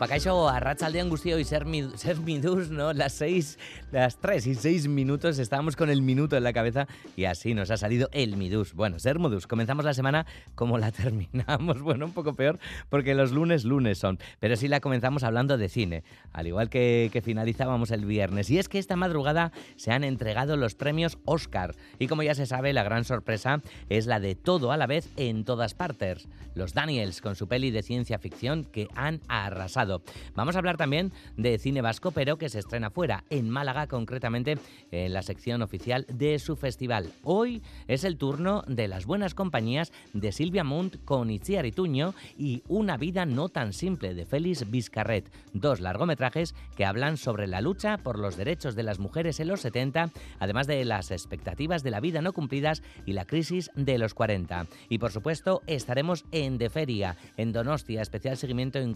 Aupacaixo, a Rachaldeón Gustio y ser, mi, ser Midus, ¿no? Las seis, las tres y seis minutos, estábamos con el minuto en la cabeza y así nos ha salido el Midus. Bueno, ser Modus, comenzamos la semana como la terminamos. Bueno, un poco peor porque los lunes, lunes son. Pero sí la comenzamos hablando de cine, al igual que, que finalizábamos el viernes. Y es que esta madrugada se han entregado los premios Oscar. Y como ya se sabe, la gran sorpresa es la de todo a la vez en todas partes. Los Daniels con su peli de ciencia ficción que han arrasado Vamos a hablar también de cine vasco, pero que se estrena fuera, en Málaga concretamente, en la sección oficial de su festival. Hoy es el turno de las buenas compañías de Silvia Munt con Itziar Ituño y Una vida no tan simple de Félix Vizcarret, dos largometrajes que hablan sobre la lucha por los derechos de las mujeres en los 70, además de las expectativas de la vida no cumplidas y la crisis de los 40. Y por supuesto estaremos en De Feria, en Donostia, especial seguimiento en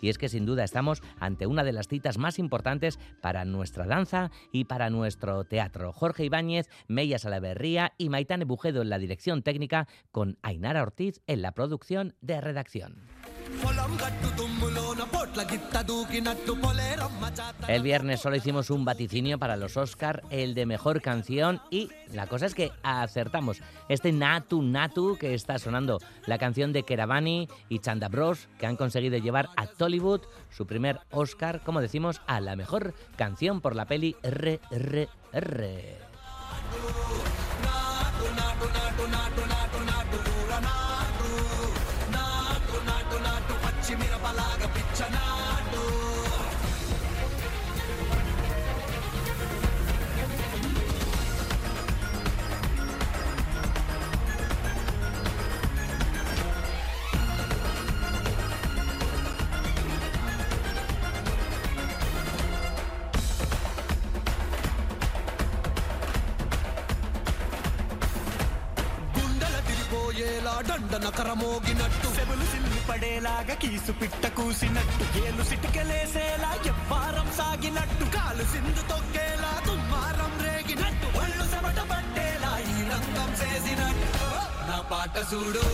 y es que sin duda estamos ante una de las citas más importantes para nuestra danza y para nuestro teatro. Jorge Ibáñez, Meya Salaverría y Maitane Bujedo en la dirección técnica con Ainara Ortiz en la producción de redacción. El viernes solo hicimos un vaticinio para los Oscar, el de mejor canción y la cosa es que acertamos. Este Natu Natu que está sonando, la canción de Keravani y Chanda Bros que han conseguido llevar a Tollywood su primer Oscar, como decimos, a la mejor canción por la peli RRR. దండన కరమోగినట్టు సెబులు సిల్లి పడేలాగా కీసు పిట్ట కూసినట్టు. ఏలు సిటికలేసేలా ఎవ్వారం సాగినట్టు. కాలు సింధు తొక్కేలా దుమ్మారం రేగినట్టు. ఒళ్ళు సెమట పట్టేలా ఈ రంగం చేసినట్టు. నా పాట చూడు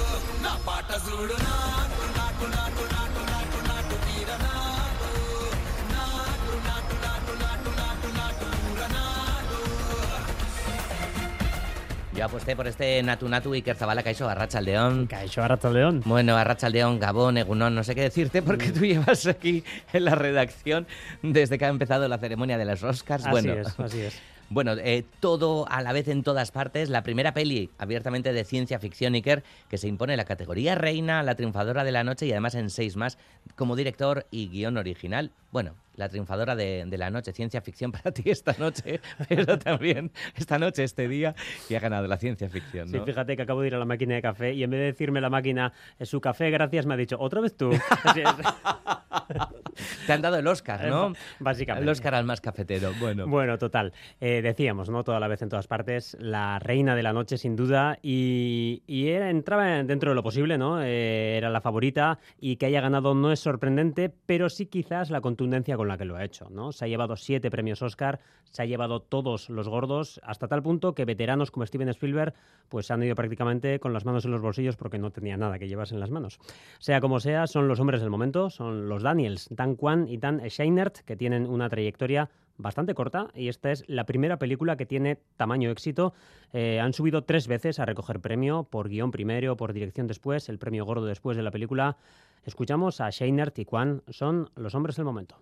నా పాట చూడు నాకు నాకు నాకు నాకు నాకు. Yo aposté por este Natu Natu y Kerzabala Caixo Arrachaldeón. Caixo Arrachaldeón. Bueno, Arrachaldeón, Gabón, Egunón, no sé qué decirte porque tú llevas aquí en la redacción desde que ha empezado la ceremonia de los Oscars. Así bueno, es, así es. Bueno, eh, todo a la vez en todas partes. La primera peli abiertamente de ciencia ficción Iker que se impone la categoría reina, la triunfadora de la noche y además en seis más como director y guion original. Bueno, la triunfadora de, de, la noche, ciencia ficción para ti esta noche, pero también esta noche, este día, y ha ganado la ciencia ficción. ¿no? Sí, fíjate que acabo de ir a la máquina de café y en vez de decirme la máquina es su café, gracias, me ha dicho, otra vez tú. Te han dado el Oscar, ¿no? Básicamente. El Oscar al más cafetero. Bueno, bueno total. Eh, decíamos, ¿no? Toda la vez en todas partes, la reina de la noche, sin duda, y, y era, entraba dentro de lo posible, ¿no? Eh, era la favorita y que haya ganado no es sorprendente, pero sí quizás la contundencia con la que lo ha hecho, ¿no? Se ha llevado siete premios Oscar, se ha llevado todos los gordos, hasta tal punto que veteranos como Steven Spielberg pues han ido prácticamente con las manos en los bolsillos porque no tenía nada que llevarse en las manos. Sea como sea, son los hombres del momento, son los Daniels, Dan Kwan y Dan Scheinert, que tienen una trayectoria bastante corta y esta es la primera película que tiene tamaño éxito. Eh, han subido tres veces a recoger premio por guion primero, por dirección después, el premio gordo después de la película. Escuchamos a Scheinert y Kwan, son los hombres del momento.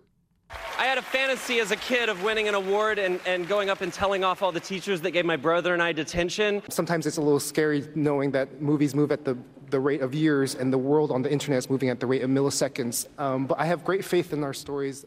I had a fantasy as a kid of winning an award and, and going up and telling off all the teachers that gave my brother and I detention. Sometimes it's a little scary knowing that movies move at the, the rate of years and the world on the internet is moving at the rate of milliseconds. Um, but I have great faith in our stories.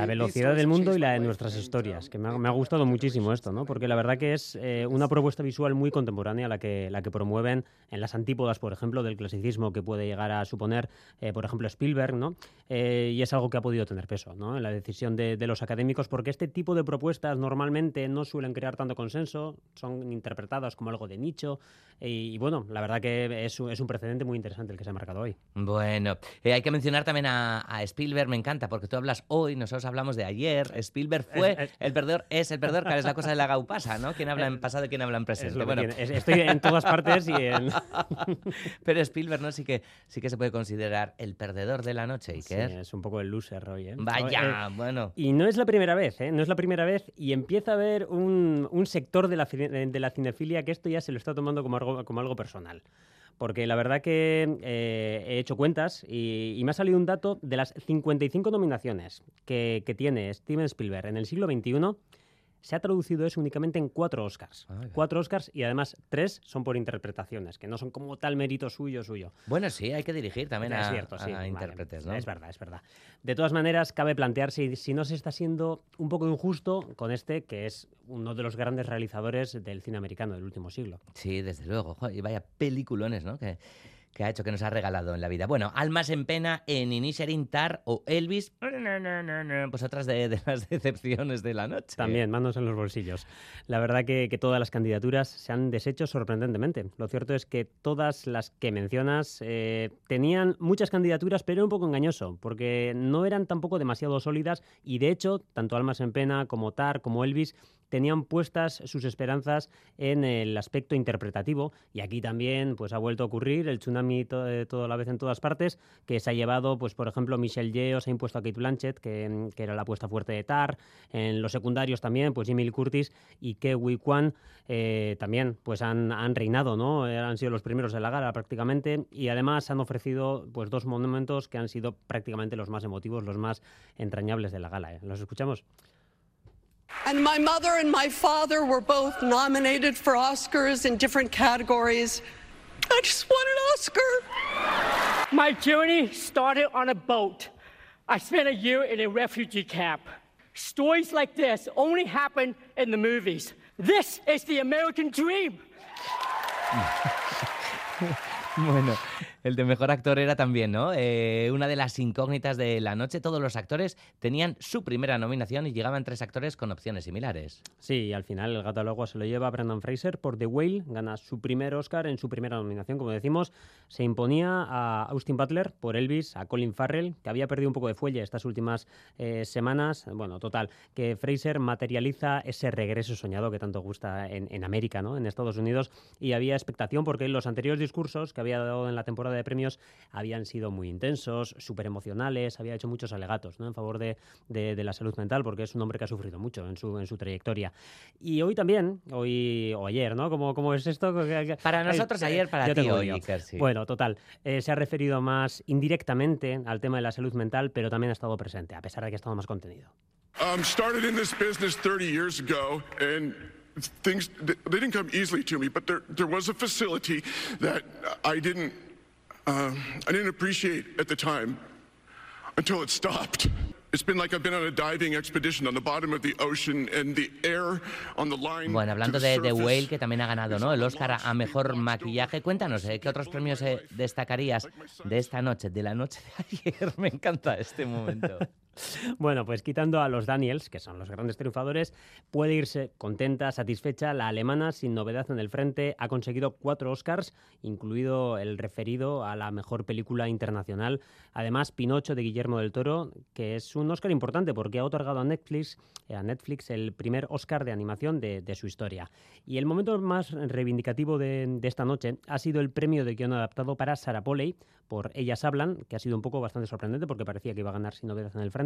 La velocidad del mundo y la de nuestras historias, um, que me ha, me ha gustado muchísimo esto, ¿no? Porque la verdad que es eh, una propuesta visual muy contemporánea la que, la que promueven en las antípodas, por ejemplo, del clasicismo que puede llegar a suponer, eh, por ejemplo, Spielberg, ¿no? Eh, y es algo que ha podido tener peso, ¿no? En la decisión de, de los académicos, porque este tipo de propuestas normalmente no suelen crear tanto consenso, son interpretadas como algo de nicho, y, y bueno, la verdad que es, un- es un precedente muy interesante el que se ha marcado hoy. Bueno, eh, hay que mencionar también a, a Spielberg, me encanta, porque tú hablas hoy, nosotros hablamos de ayer. Spielberg fue Es- es- el perdedor, es el perdedor, que es la cosa de la gaupasa, ¿no? ¿Quién habla en pasado y quién habla en Es presente? Bueno, estoy en todas partes y en... pero Spielberg, ¿no? Sí que, sí que se puede considerar el perdedor de la noche, Sí, Iker. es un poco el loser hoy, ¿eh? Eh, Vaya, bueno. Y no es la primera vez, ¿eh? No es la primera vez y empieza a haber un, un sector de la, de la cinefilia que esto ya se lo está tomando como algo, como algo personal. Porque la verdad que eh, he hecho cuentas y, me ha salido un dato de las 55 nominaciones que tiene Steven Spielberg en el siglo XXI. Se ha traducido eso únicamente en cuatro Oscars. Cuatro Oscars y además tres son por interpretaciones, que no son como tal mérito suyo suyo. Bueno, sí, hay que dirigir también a, Es cierto, sí, a vale, intérpretes, ¿no? Es verdad, es verdad. De todas maneras, cabe plantearse si no se está siendo un poco injusto con este, que es uno de los grandes realizadores del cine americano del último siglo. Sí, desde luego. Joder, y vaya peliculones, ¿no? Que, que ha hecho, que nos ha regalado en la vida. Bueno, Almas en Pena en Inisherin Tar o Elvis. Pues otras de, las decepciones de la noche. También, manos en los bolsillos. La verdad que, todas las candidaturas se han deshecho sorprendentemente. Lo cierto es que todas las que mencionas eh, tenían muchas candidaturas, pero un poco engañoso, porque no eran tampoco demasiado sólidas y de hecho, tanto Almas en Pena como Tar como Elvis tenían puestas sus esperanzas en el aspecto interpretativo. Y aquí también pues ha vuelto a ocurrir el tsunami to- eh, toda la vez en todas partes que se ha llevado pues por ejemplo Michelle Yeoh se ha impuesto a Kate Blanchett que, que era la apuesta fuerte de Tar en los secundarios también pues Jimmy Curtis y Ke Huy Kwan eh, también pues han, reinado no Eh, han sido los primeros de la gala prácticamente. Y además han ofrecido pues dos momentos que han sido prácticamente los más emotivos los más entrañables de la gala los escuchamos And my mother and my father were both nominated for Oscars in different categories. I just won an Oscar. My journey started on a boat. I spent a year in a refugee camp. Stories like this only happen in the movies. This is the American dream. Bueno, el de mejor actor era también, ¿no? Eh, una de las incógnitas de la noche. Todos los actores tenían su primera nominación y llegaban tres actores con opciones similares. Sí, y al final el gato al agua se lo lleva a Brendan Fraser por The Whale, gana su primer Oscar en su primera nominación, como decimos. Se imponía a Austin Butler por Elvis, a Colin Farrell, que había perdido un poco de fuelle estas últimas eh, semanas. Bueno, total, que Fraser materializa ese regreso soñado que tanto gusta en, en América, ¿no? En Estados Unidos, y había expectación porque los anteriores discursos que había dado en la temporada de premios habían sido muy intensos, súper emocionales, había hecho muchos alegatos ¿no? en favor de, de- de la salud mental, porque es un hombre que ha sufrido mucho en su, en su trayectoria. Y hoy también, hoy o ayer, ¿no? ¿Cómo, cómo es esto? Para Ay, nosotros eh, ayer, para ti hoy, lío. Iker, sí. Bueno, total, eh, se ha referido más indirectamente al tema de la salud mental, pero también ha estado presente, a pesar de que ha estado más contenido. Um, started in this business 30 years ago, and things they didn't come easily to me. But there, there was a facility that I didn't, um, I didn't appreciate at the time until it stopped. It's been like I've been on a diving expedition on the bottom of the ocean, and the air on the line. Bueno, hablando de The Whale, que también ha ganado ¿no? el Oscar a Mejor Maquillaje. Cuéntanos, ¿eh? ¿qué otros premios eh, destacarías de esta noche, de la noche de ayer? Me encanta este momento. Bueno, pues quitando a los Daniels, que son los grandes triunfadores, puede irse contenta, satisfecha. La alemana, sin novedad en el frente, ha conseguido cuatro Oscars, incluido el referido a la mejor película internacional. Además, Pinocho de Guillermo del Toro, que es un Oscar importante porque ha otorgado a Netflix, eh, a Netflix el primer Oscar de animación de, su historia. Y el momento más reivindicativo de, de esta noche ha sido el premio de guion adaptado para Sarah Polley por Ellas Hablan, que ha sido un poco bastante sorprendente porque parecía que iba a ganar sin novedad en el frente,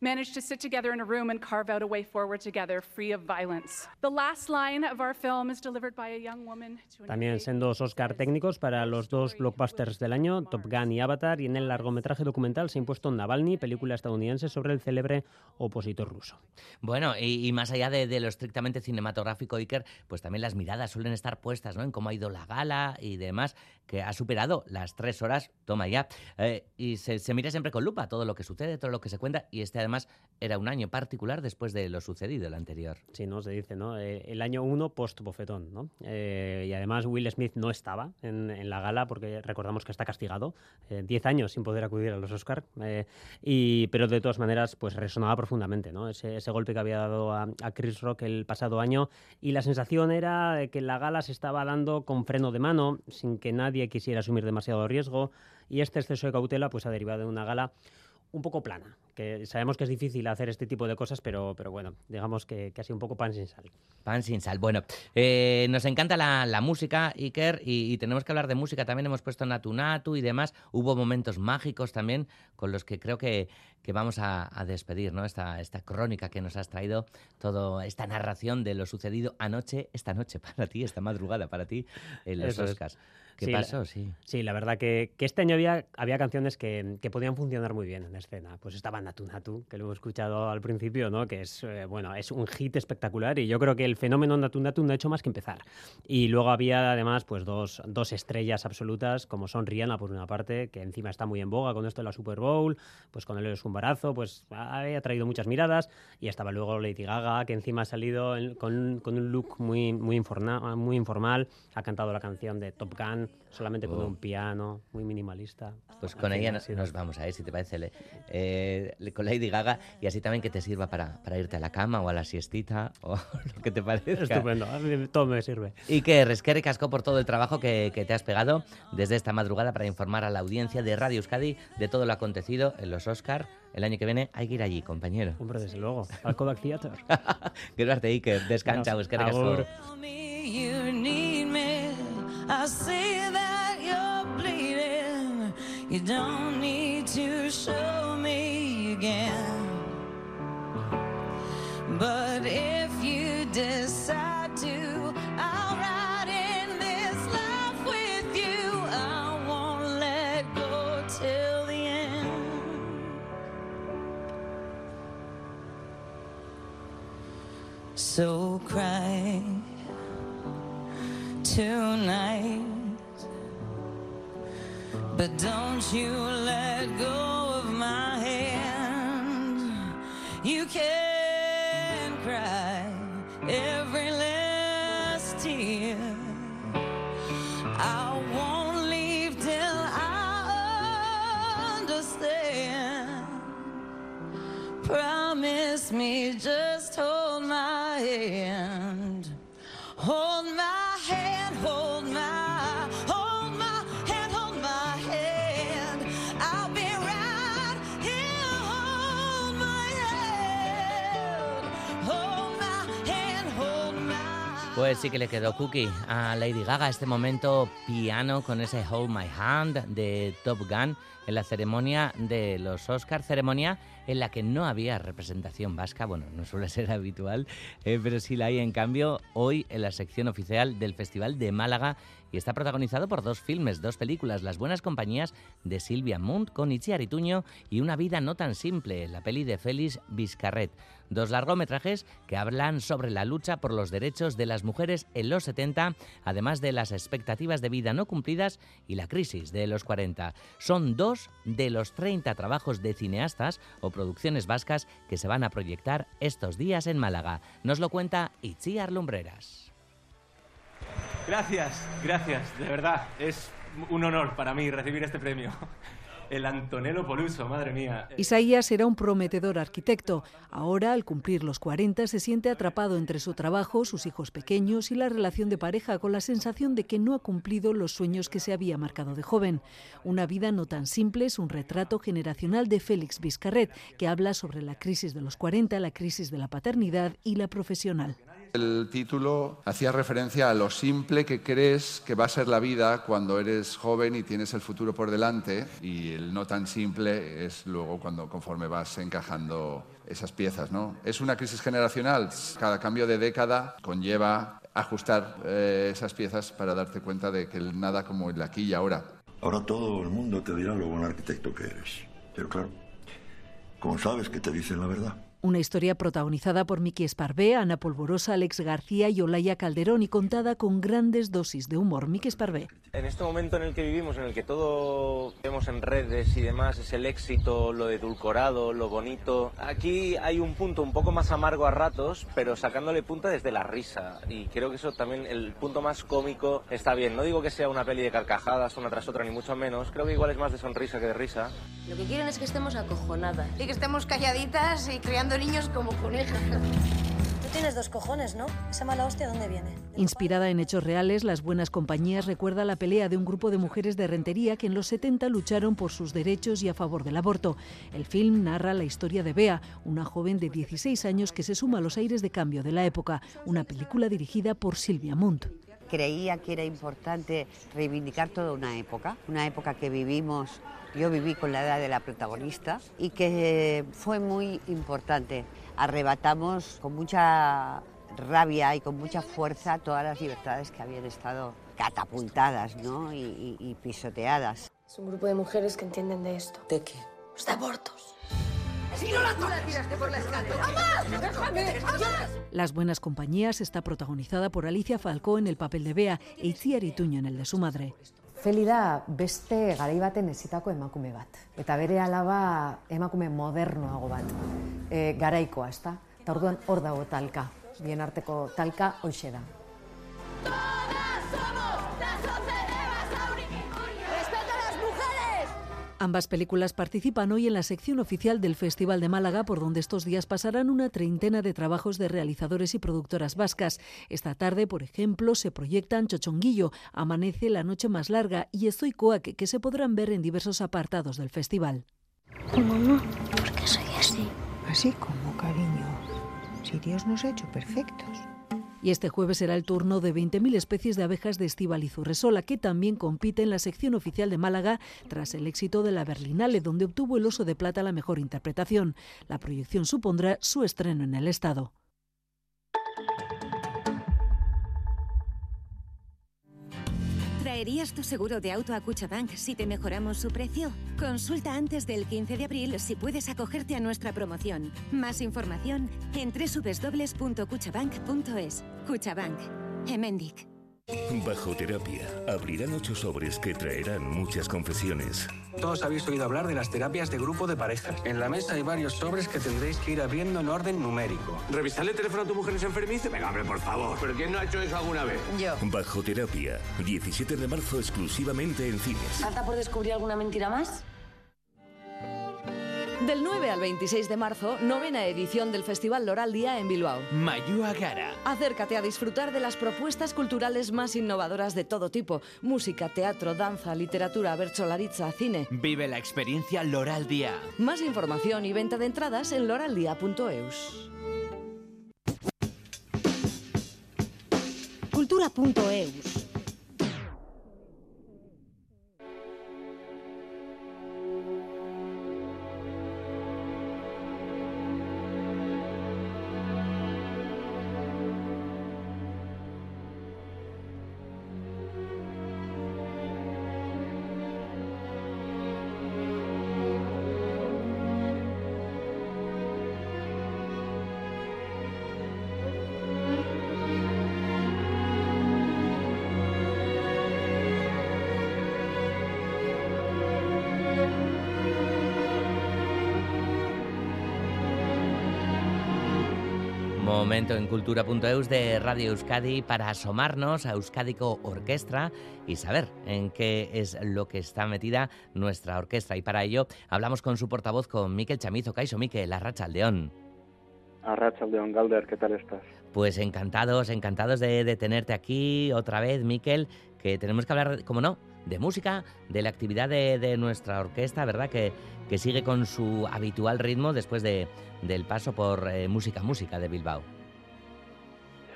managed to sit together in a room and carve out a way forward together, free of violence. The last line of our film is delivered by a young woman También sendos Oscar técnicos para los dos blockbusters del año, Top Gun y Avatar, y en el largometraje documental se ha impuesto Navalny, película estadounidense sobre el célebre opositor ruso. Bueno, y, y más allá de, de lo estrictamente cinematográfico, Iker, pues también las miradas suelen estar puestas ¿no? en cómo ha ido la gala y demás, que ha superado las tres horas, toma ya. Eh, y se, se mira siempre con lupa todo lo que sucede, todo lo que se cuenta, y este además era un año particular después de lo sucedido el anterior. Sí, ¿no? Se dice, ¿no? Eh, el año 1 post-bofetón, ¿no? Eh, y además Will Smith no estaba en, en la gala porque recordamos que está castigado, 10 años sin poder acudir a los Oscar, y, pero de todas maneras pues resonaba profundamente, ¿no? Ese, ese golpe que había dado a, a, Chris Rock el pasado año y la sensación era de que la gala se estaba dando con freno de mano, sin que nadie quisiera asumir demasiado riesgo, y este exceso de cautela pues ha derivado de una gala un poco plana, que sabemos que es difícil hacer este tipo de cosas, pero, pero bueno, digamos que, que ha sido un poco pan sin sal. Pan sin sal. Bueno, eh, nos encanta la, la música, Iker, y, y, tenemos que hablar de música. También hemos puesto Natu Natu y demás. Hubo momentos mágicos también con los que creo que, que vamos a, a, despedir, ¿no? Esta, esta crónica que nos has traído, toda esta narración de lo sucedido anoche, esta noche para ti, esta madrugada para ti, en los Eso es. ¿Qué Sí, pasó? Sí. sí, la verdad que, que este año había, había canciones que, que podían funcionar muy bien en escena. Pues estaba Natu Natu, que lo hemos escuchado al principio, ¿no? que es, eh, bueno, es un hit espectacular y yo creo que el fenómeno Natu Natu no ha hecho más que empezar. Y luego había además pues dos, dos estrellas absolutas, como son Rihanna por una parte, que encima está muy en boga con esto de la Super Bowl, pues con el su embarazo, pues ha traído muchas miradas. Y estaba luego Lady Gaga, que encima ha salido en- con, con un look muy, muy, inforna- muy informal, ha cantado la canción de Top Gun, solamente con Oh. un piano, muy minimalista. Pues con ella ha no- sido- nos vamos a ir, si te parece, le- eh, con Lady Gaga, y así también que te sirva para, para irte a la cama o a la siestita o lo que te parezca. Estupendo, a mí todo me sirve. Y que resquere casco por todo el trabajo que, que te has pegado desde esta madrugada para informar a la audiencia de Radio Euskadi de todo lo acontecido en los Oscar. El año que viene hay que ir allí, compañero. Hombre, desde luego, al Kodak Theater. Arte, Iker, descansa, Bueno, eskerrik I see that you're bleeding. You don't need to show me again. But if you decide to, I'll ride in this life with you. I won't let go till the end. So cry tonight. But don't you let go of my hand. You can cry every last tear. I won't leave till I understand. Promise me, just hold my hand. Pues sí que le quedó cookie a Lady Gaga este momento piano con ese Hold My Hand de Top Gun en la ceremonia de los Oscar, ceremonia en la que no había representación vasca, bueno, no suele ser habitual, eh, pero sí la hay en cambio hoy en la sección oficial del Festival de Málaga y está protagonizado por dos filmes, dos películas, Las buenas compañías de Silvia Munt con Itziar Ituño y Una vida no tan simple, la peli de Félix Vizcarret. Dos largometrajes que hablan sobre la lucha por los derechos de las mujeres en los 70, además de las expectativas de vida no cumplidas y la crisis de los 40. Son dos de los 30 trabajos de cineastas o producciones vascas que se van a proyectar estos días en Málaga. Nos lo cuenta Itziar Lumbreras. Gracias, gracias, de verdad. Es un honor para mí recibir este premio. El Antonello Poluso, madre mía. Isaías era un prometedor arquitecto. Ahora, al cumplir los 40, se siente atrapado entre su trabajo, sus hijos pequeños y la relación de pareja, con la sensación de que no ha cumplido los sueños que se había marcado de joven. Una vida no tan simple es un retrato generacional de Félix Vizcarret, que habla sobre la crisis de los 40, la crisis de la paternidad y la profesional. El título hacía referencia a lo simple que crees que va a ser la vida cuando eres joven y tienes el futuro por delante y el no tan simple es luego cuando conforme vas encajando esas piezas, ¿no? Es una crisis generacional. Cada cambio de década conlleva ajustar eh, esas piezas para darte cuenta de que nada como el aquí y ahora. Ahora todo el mundo te dirá lo buen arquitecto que eres. Pero claro, ¿cómo sabes que te dicen la verdad? Una historia protagonizada por Miki Esparvé, Ana Polvorosa, Alex García y Olaya Calderón y contada con grandes dosis de humor. Miki Esparvé. En este momento en el que vivimos, en el que todo vemos en redes y demás, es el éxito, lo edulcorado, lo bonito, aquí hay un punto un poco más amargo a ratos, pero sacándole punta desde la risa. Y creo que eso también, el punto más cómico está bien. No digo que sea una peli de carcajadas una tras otra, ni mucho menos. Creo que igual es más de sonrisa que de risa. Lo que quieren es que estemos acojonadas. Y que estemos calladitas y criando niños como conejas. Tienes dos cojones, ¿no? ¿Esa mala hostia dónde viene? Inspirada en hechos reales, Las Buenas Compañías recuerda la pelea de un grupo de mujeres de Rentería que en los 70 lucharon por sus derechos y a favor del aborto. El film narra la historia de Bea, una joven de 16 años que se suma a los aires de cambio de la época, una película dirigida por Silvia Munt. Creía que era importante reivindicar toda una época, una época que vivimos, yo viví con la edad de la protagonista y que fue muy importante. Arrebatamos con mucha rabia y con mucha fuerza todas las libertades que habían estado catapultadas ¿no? y, y- y pisoteadas. Es un grupo de mujeres que entienden de esto. ¿De qué? Los de abortos. ¡Si no la tiraste por la. Las Buenas Compañías está protagonizada por Alicia Falcó en el papel de Bea e Itziar Ituño en el de su madre. Feli da beste garai baten ezitako emakume bat. Eta bere alaba emakume modernoago bat. E, garaikoa, ezta? Eta orduan hor dago talka. Bien arteko talka hoxe da. Ambas películas participan hoy en la sección oficial del Festival de Málaga, por donde estos días pasarán una treintena de trabajos de realizadores y productoras vascas. Esta tarde, por ejemplo, se proyectan Chochonguillo, Amanece la noche más larga y Estoicoac, que se podrán ver en diversos apartados del festival. Mamá, ¿por qué soy así? Así como, cariño. Si Dios nos ha hecho perfectos. Y este jueves será el turno de 20.000 especies de abejas de Estíbaliz Urresola, que también compite en la sección oficial de Málaga tras el éxito de la Berlinale, donde obtuvo el Oso de Plata la mejor interpretación. La proyección supondrá su estreno en el Estado. ¿Traerías tu seguro de auto a Cuchabank si te mejoramos su precio? Consulta antes del 15 de abril si puedes acogerte a nuestra promoción. Más información en www.cuchabank.es. Cuchabank. Emendic. Bajo terapia abrirán ocho sobres que traerán muchas confesiones. Todos habéis oído hablar de las terapias de grupo de parejas. En la mesa hay varios sobres que tendréis que ir abriendo en orden numérico. ¿Revisarle el teléfono a tu mujer es enfermiza? Venga, hombre, por favor. ¿Pero quién no ha hecho eso alguna vez? Yo. Bajo terapia, 17 de marzo exclusivamente en cines. ¿Falta por descubrir alguna mentira más? Del 9 al 26 de marzo, novena edición del Festival Loral Día en Bilbao. Mayua Gara. Acércate a disfrutar de las propuestas culturales más innovadoras de todo tipo. Música, teatro, danza, literatura, bercholaritza, cine. Vive la experiencia Loral Día. Más información y venta de entradas en loraldia.eus. Cultura.eus. Momento en cultura.eus de Radio Euskadi para asomarnos a Euskadico Orquestra y saber en qué es lo que está metida nuestra orquesta. Y para ello hablamos con su portavoz, con Miquel Chamizo. Caixo, Miquel, Arracha Aldeón. Arrachaldeón Galder, ¿qué tal estás? Pues encantados, encantados de, de tenerte aquí otra vez, Miquel, que tenemos que hablar, como no, de música, de la actividad de, de nuestra orquesta, ¿verdad? Que, que sigue con su habitual ritmo después de, del paso por eh, Música Música de Bilbao.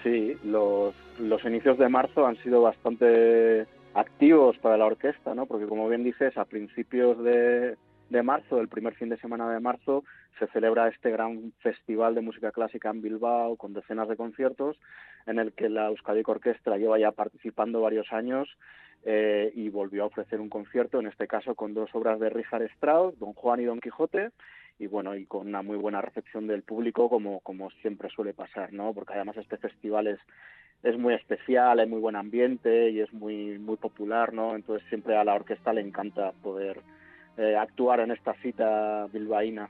Sí, los, los inicios de marzo han sido bastante activos para la orquesta, ¿no? Porque como bien dices, a principios de, de marzo, el primer fin de semana de marzo, se celebra este gran festival de música clásica en Bilbao con decenas de conciertos en el que la Euskadi Orquestra lleva ya participando varios años eh, y volvió a ofrecer un concierto, en este caso con dos obras de Richard Strauss, Don Juan y Don Quijote, y bueno, y con una muy buena recepción del público como, como siempre suele pasar, ¿no? Porque además este festival es, es muy especial, hay muy buen ambiente y es muy, muy popular, ¿no? Entonces siempre a la orquesta le encanta poder eh, actuar en esta cita bilbaína.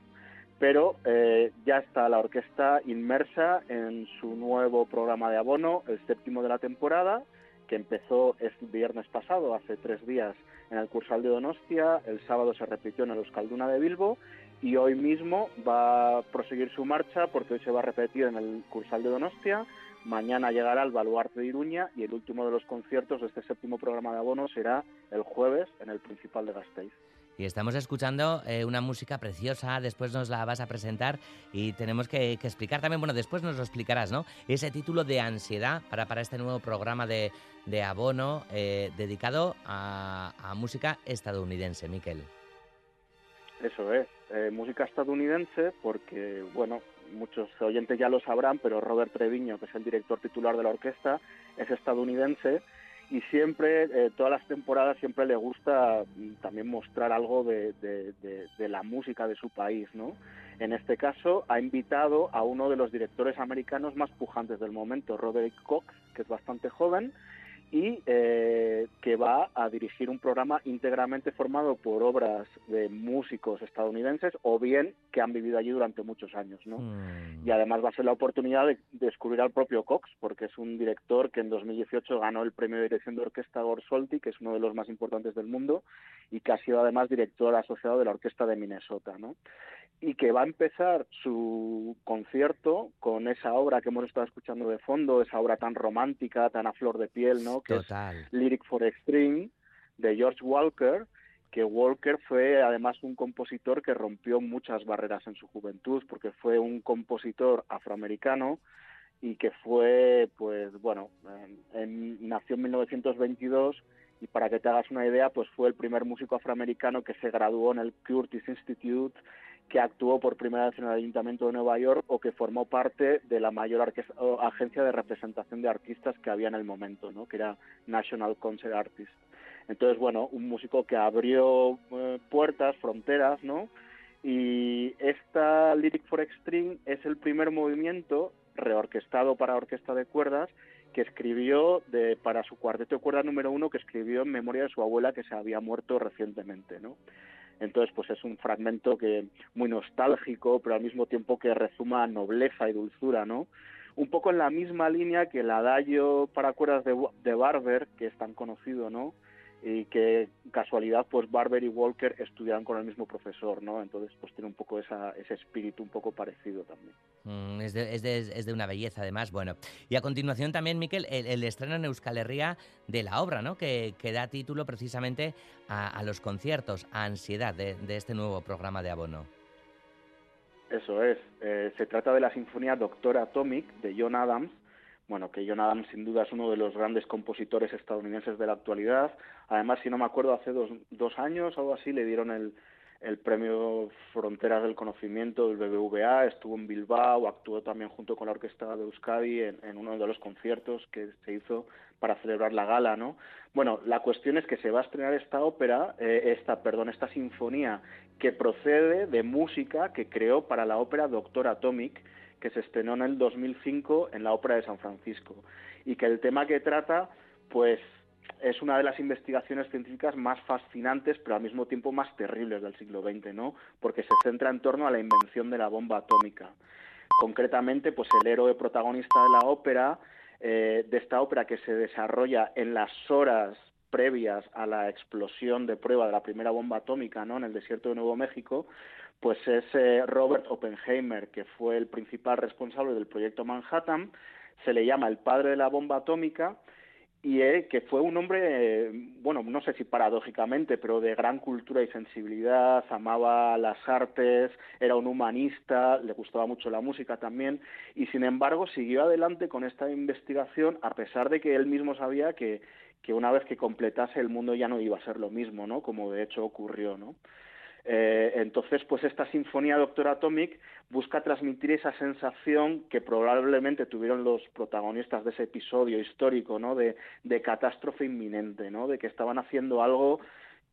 Pero eh, ya está la orquesta inmersa en su nuevo programa de abono, el séptimo de la temporada, que empezó el viernes pasado, hace tres días, en el Cursal de Donostia, el sábado se repitió en el Euskalduna de Bilbo y hoy mismo va a proseguir su marcha porque hoy se va a repetir en el Cursal de Donostia, mañana llegará al Baluarte de Iruña y el último de los conciertos de este séptimo programa de abono será el jueves en el Principal de Gasteiz. Y estamos escuchando eh, una música preciosa, después nos la vas a presentar y tenemos que, explicar también, bueno, después nos lo explicarás, ¿no? Ese título de ansiedad para, para este nuevo programa de, de abono eh, dedicado a, a, música estadounidense, Miquel. Eso es, eh, música estadounidense porque, bueno, muchos oyentes ya lo sabrán, pero Robert Treviño, que es el director titular de la orquesta, es estadounidense y siempre, eh, todas las temporadas, siempre le gusta mm, también mostrar algo de, de, de, de, la música de su país, ¿no? En este caso, ha invitado a uno de los directores americanos más pujantes del momento, Robert Cox, que es bastante joven, y eh, que va a dirigir un programa íntegramente formado por obras de músicos estadounidenses o bien que han vivido allí durante muchos años, ¿no? Mm. Y además va a ser la oportunidad de, descubrir al propio Cox, porque es un director que en 2018 ganó el premio de dirección de orquesta Gorsolti, que es uno de los más importantes del mundo, y que ha sido además director asociado de la Orquesta de Minnesota, ¿no? y que va a empezar su concierto con esa obra que hemos estado escuchando de fondo, esa obra tan romántica, tan a flor de piel, ¿no? Que Total. es Lyric for Extreme de George Walker, que Walker fue además un compositor que rompió muchas barreras en su juventud, porque fue un compositor afroamericano y que fue, pues bueno, en, nació en 1922 y para que te hagas una idea, pues fue el primer músico afroamericano que se graduó en el Curtis Institute que actuó por primera vez en el Ayuntamiento de Nueva York o que formó parte de la mayor agencia de representación de artistas que había en el momento, ¿no? que era National Concert Artist. Entonces, bueno, un músico que abrió eh, puertas, fronteras, ¿no? Y esta Lyric for Extreme es el primer movimiento reorquestado para orquesta de cuerdas que escribió para su cuarteto de cuerdas número uno que escribió en memoria de su abuela que se había muerto recientemente, ¿no? Entonces, pues es un fragmento que muy nostálgico, pero al mismo tiempo que rezuma nobleza y dulzura, ¿no? Un poco en la misma línea que el adagio para cuerdas de, de Barber, que es tan conocido, ¿no? Y que casualidad pues Barber y Walker estudiaron con el mismo profesor, ¿no? Entonces pues tiene un poco esa, ese espíritu un poco parecido también. Mm, es, de, es, de, es, de, una belleza además, bueno. Y a continuación también, Miquel, el, el estreno en Euskal Herria de la obra, ¿no? Que, que da título precisamente a, a los conciertos, a Ansiedad de, de, este nuevo programa de abono. Eso es. Eh, se trata de la sinfonía Doctor Atomic de John Adams, bueno, que John Adams sin duda es uno de los grandes compositores estadounidenses de la actualidad. Además, si no me acuerdo, hace dos, dos años o algo así le dieron el, el premio Fronteras del Conocimiento del BBVA, estuvo en Bilbao, actuó también junto con la Orquesta de Euskadi en, en uno de los conciertos que se hizo para celebrar la gala, ¿no? Bueno, la cuestión es que se va a estrenar esta ópera, eh, esta, perdón, esta sinfonía que procede de música que creó para la ópera Doctor Atomic, que se estrenó en el 2005 en la Ópera de San Francisco y que el tema que trata, pues es una de las investigaciones científicas más fascinantes, pero al mismo tiempo más terribles del siglo XX, ¿no? Porque se centra en torno a la invención de la bomba atómica. Concretamente, pues el héroe protagonista de la ópera, eh, de esta ópera que se desarrolla en las horas previas a la explosión de prueba de la primera bomba atómica, ¿no? En el desierto de Nuevo México, pues es eh, Robert Oppenheimer, que fue el principal responsable del proyecto Manhattan, se le llama el padre de la bomba atómica y eh, que fue un hombre, eh, bueno, no sé si paradójicamente, pero de gran cultura y sensibilidad, amaba las artes, era un humanista, le gustaba mucho la música también, y sin embargo siguió adelante con esta investigación a pesar de que él mismo sabía que, que una vez que completase el mundo ya no iba a ser lo mismo, ¿no? Como de hecho ocurrió, ¿no? Eh, entonces, pues esta sinfonía Doctor Atomic busca transmitir esa sensación que probablemente tuvieron los protagonistas de ese episodio histórico, ¿no? De, de catástrofe inminente, ¿no? De que estaban haciendo algo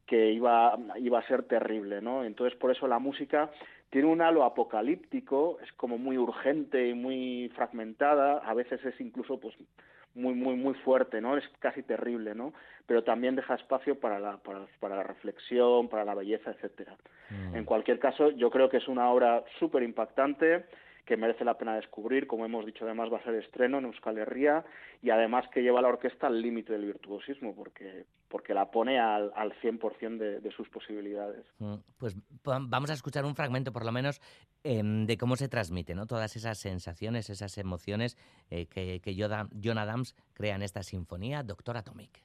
que iba, iba a ser terrible, ¿no? Entonces, por eso la música tiene un halo apocalíptico, es como muy urgente y muy fragmentada, a veces es incluso, pues, muy, muy, muy fuerte, ¿no? Es casi terrible, ¿no? Pero también deja espacio para la, para, para la reflexión, para la belleza, etcétera. En cualquier caso, yo creo que es una obra súper impactante, que merece la pena descubrir, como hemos dicho, además va a ser estreno en Euskal Herria y además que lleva a la orquesta al límite del virtuosismo, porque, porque la pone al, al 100% de, de sus posibilidades. Mm, Pues va- vamos a escuchar un fragmento, por lo menos, em, de cómo se transmite, ¿no? Todas esas sensaciones, esas emociones eh, que, que John Adams crea en esta sinfonía, Doctor Atomic.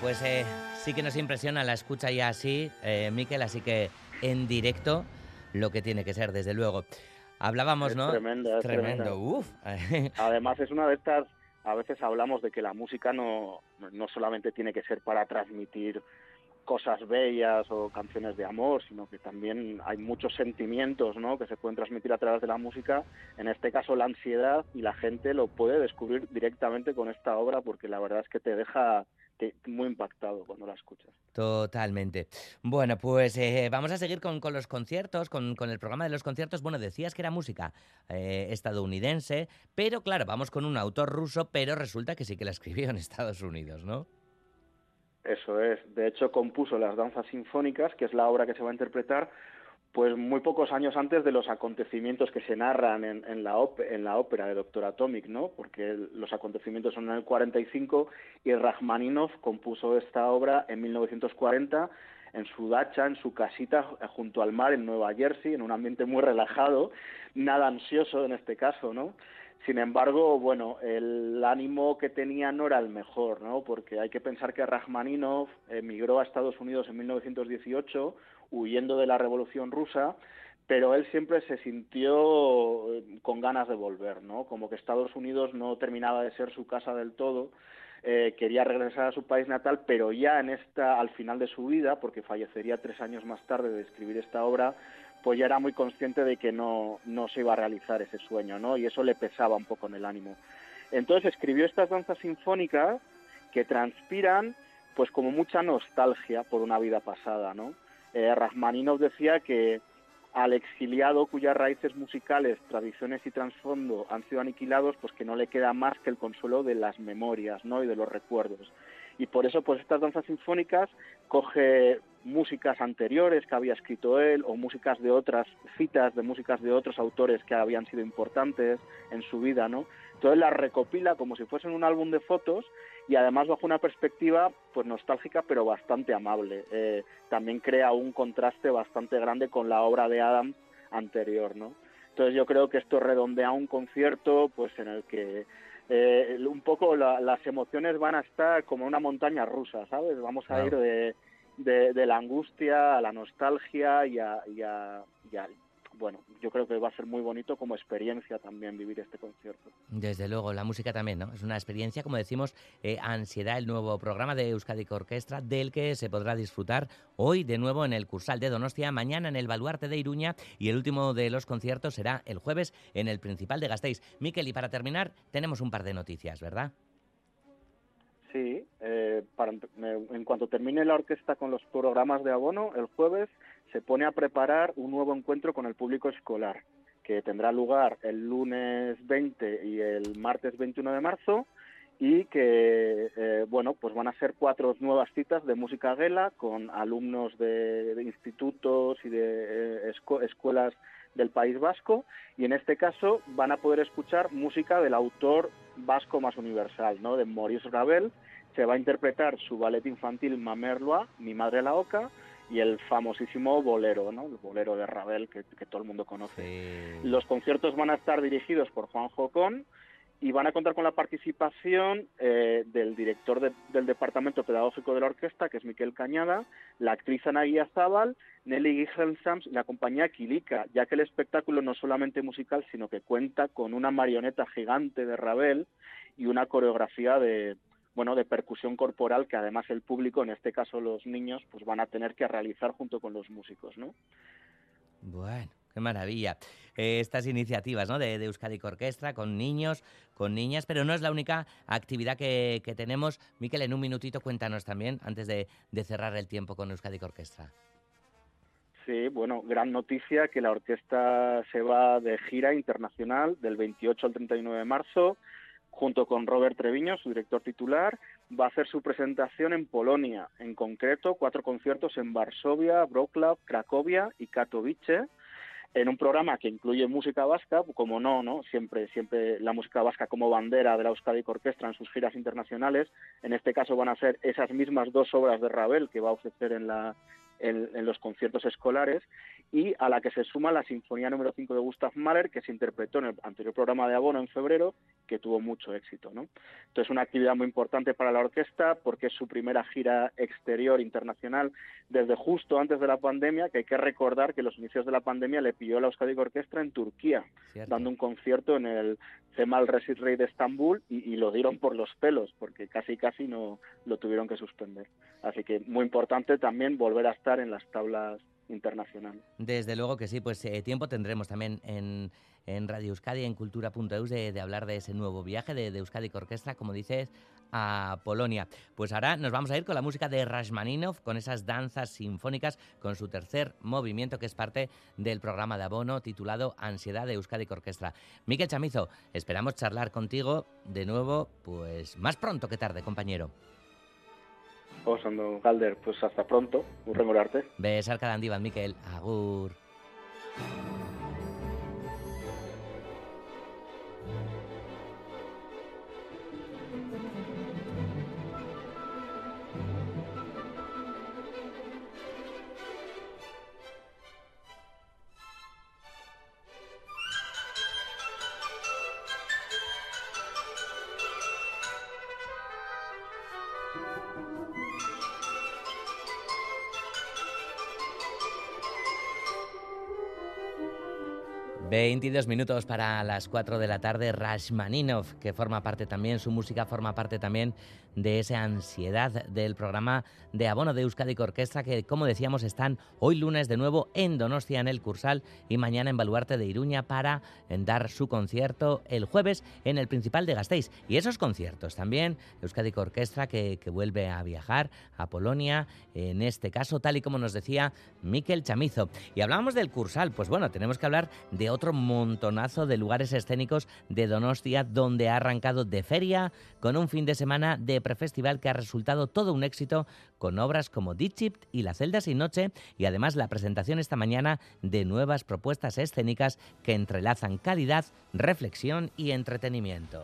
Pues eh, sí que nos impresiona la escucha ya así, eh, Miquel, así que en directo lo que tiene que ser, desde luego. Hablábamos, Es ¿no? tremenda, es Tremendo, tremenda. uf. Además es una de estas, a veces hablamos de que la música no, no solamente tiene que ser para transmitir cosas bellas o canciones de amor, sino que también hay muchos sentimientos ¿no? que se pueden transmitir a través de la música, en este caso la ansiedad, y la gente lo puede descubrir directamente con esta obra porque la verdad es que te deja te- muy impactado cuando la escuchas. Totalmente. Bueno, pues eh, vamos a seguir con, con los conciertos, con, con el programa de los conciertos. Bueno, decías que era música eh, estadounidense, pero claro, vamos con un autor ruso, pero resulta que sí que la escribió en Estados Unidos, ¿no? Eso es. De hecho, compuso las danzas sinfónicas, que es la obra que se va a interpretar, pues muy pocos años antes de los acontecimientos que se narran en, en la, op- en la ópera de Doctor Atomic, ¿no? Porque los acontecimientos son en el 45 y Rachmaninoff compuso esta obra en 1940 en su dacha, en su casita junto al mar en Nueva Jersey, en un ambiente muy relajado, nada ansioso en este caso, ¿no? Sin embargo, bueno, el ánimo que tenía no era el mejor, ¿no? Porque hay que pensar que Rachmaninoff emigró a Estados Unidos en 1918 huyendo de la Revolución Rusa, pero él siempre se sintió eh, con ganas de volver, ¿no? Como que Estados Unidos no terminaba de ser su casa del todo, eh, quería regresar a su país natal, pero ya en esta, al final de su vida, porque fallecería tres años más tarde de escribir esta obra, pues ya era muy consciente de que no, no se iba a realizar ese sueño, ¿no? Y eso le pesaba un poco en el ánimo. Entonces escribió estas danzas sinfónicas que transpiran, pues como mucha nostalgia por una vida pasada, ¿no? Eh, Rachmaninoff decía que al exiliado cuyas raíces musicales, tradiciones y trasfondo han sido aniquilados, pues que no le queda más que el consuelo de las memorias, ¿no? Y de los recuerdos. Y por eso, pues estas danzas sinfónicas coge músicas anteriores que había escrito él o músicas de otras citas de músicas de otros autores que habían sido importantes en su vida, ¿no? Entonces las recopila como si fuesen un álbum de fotos y además bajo una perspectiva pues nostálgica pero bastante amable. Eh, también crea un contraste bastante grande con la obra de Adams anterior, ¿no? Entonces yo creo que esto redondea un concierto pues en el que eh, un poco la- las emociones van a estar como una montaña rusa, ¿sabes? Vamos a Claro. ir de, de, de la angustia a la nostalgia y a, y a- y a- bueno, yo creo que va a ser muy bonito como experiencia también vivir este concierto. Desde luego, la música también, ¿no? Es una experiencia, como decimos, eh, Ansiedad, el nuevo programa de Euskadi Orquestra, del que se podrá disfrutar hoy de nuevo en el Cursal de Donostia, mañana en el Baluarte de Iruña y el último de los conciertos será el jueves en el Principal de Gasteiz. Miquel, y para terminar, tenemos un par de noticias, ¿verdad? Sí, eh, para, en cuanto termine la orquesta con los programas de abono, el jueves se pone a preparar un nuevo encuentro con el público escolar, que tendrá lugar el lunes 20 y el martes 21 de marzo, y que, eh, bueno, pues van a ser cuatro nuevas citas de música gela con alumnos de, institutos y de eh, escuelas del País Vasco y en este caso van a poder escuchar música del autor vasco más universal, ¿no? De Maurice Ravel. Se va a interpretar su ballet infantil Mamerloa, Mi madre la oca, y el famosísimo bolero, ¿no? El bolero de Ravel que, que todo el mundo conoce. Los conciertos van a estar dirigidos por Juan Jocón y van a contar con la participación eh, del director de- del Departamento Pedagógico de la Orquesta, que es Miquel Cañada, la actriz Ana Guiazábal, Nelly Gijensams y la compañía Quilica, ya que el espectáculo no es solamente musical, sino que cuenta con una marioneta gigante de Ravel y una coreografía de bueno de percusión corporal que además el público, en este caso los niños, pues van a tener que realizar junto con los músicos, ¿no? Bueno, qué maravilla. Eh, estas iniciativas ¿no? de, de Euskadi Orquestra con niños, con niñas, pero no es la única actividad que, que tenemos. Miquel, en un minutito cuéntanos también, antes de, de cerrar el tiempo con Euskadi Orquestra. Sí, bueno, gran noticia que la orquesta se va de gira internacional del 28 al 39 de marzo, junto con Robert Treviño, su director titular, va a hacer su presentación en Polonia, en concreto cuatro conciertos en Varsovia, Wrocław, Cracovia y Katowice, en un programa que incluye música vasca, como no, ¿no? Siempre, siempre la música vasca como bandera de la Euskadi Orquestra en sus giras internacionales. En este caso van a ser esas mismas dos obras de Ravel que va a ofrecer en la en, en los conciertos escolares y a la que se suma la Sinfonía número 5 de Gustav Mahler que se interpretó en el anterior programa de Abono en febrero que tuvo mucho éxito, ¿no? Entonces una actividad muy importante para la orquesta porque es su primera gira exterior internacional desde justo antes de la pandemia, que hay que recordar que los inicios de la pandemia le pilló la Euskadi Orquestra en Turquía, Cierto. dando un concierto en el Cemal Resit Rey de Estambul y, y lo dieron por los pelos, porque casi casi no lo tuvieron que suspender. Así que muy importante también volver a estar en las tablas internacionales. Desde luego que sí, pues eh, tiempo tendremos también en, Radio Euskadi, en cultura.eus, de, hablar de ese nuevo viaje de, de Euskadi Orquestra, como dices, a Polonia. Pues ahora nos vamos a ir con la música de Rashmaninov, con esas danzas sinfónicas, con su tercer movimiento, que es parte del programa de abono titulado Ansiedad de Euskadi Orquestra. Miquel Chamizo, esperamos charlar contigo de nuevo, pues más pronto que tarde, compañero. Osando Galder, pues hasta pronto. Urrengora arte. Besarka handi bat, Mikel. Agur. ...22 minutos para las 4 de la tarde... ...Rashmaninov, que forma parte también... ...su música forma parte también... ...de esa ansiedad del programa... ...de abono de Euskadi Orquestra... ...que como decíamos están hoy lunes de nuevo... ...en Donostia, en el Cursal... ...y mañana en Baluarte de Iruña... ...para eh, dar su concierto el jueves... ...en el Principal de Gasteiz... ...y esos conciertos también... ...Euskadi Orquestra que, que vuelve a viajar... ...a Polonia... ...en este caso tal y como nos decía... ...Miquel Chamizo... ...y hablábamos del Cursal... ...pues bueno, tenemos que hablar de otro montonazo de lugares escénicos de Donostia donde ha arrancado de feria con un fin de semana de prefestival que ha resultado todo un éxito con obras como Dichipt y La celda sin noche y además la presentación esta mañana de nuevas propuestas escénicas que entrelazan calidad, reflexión y entretenimiento.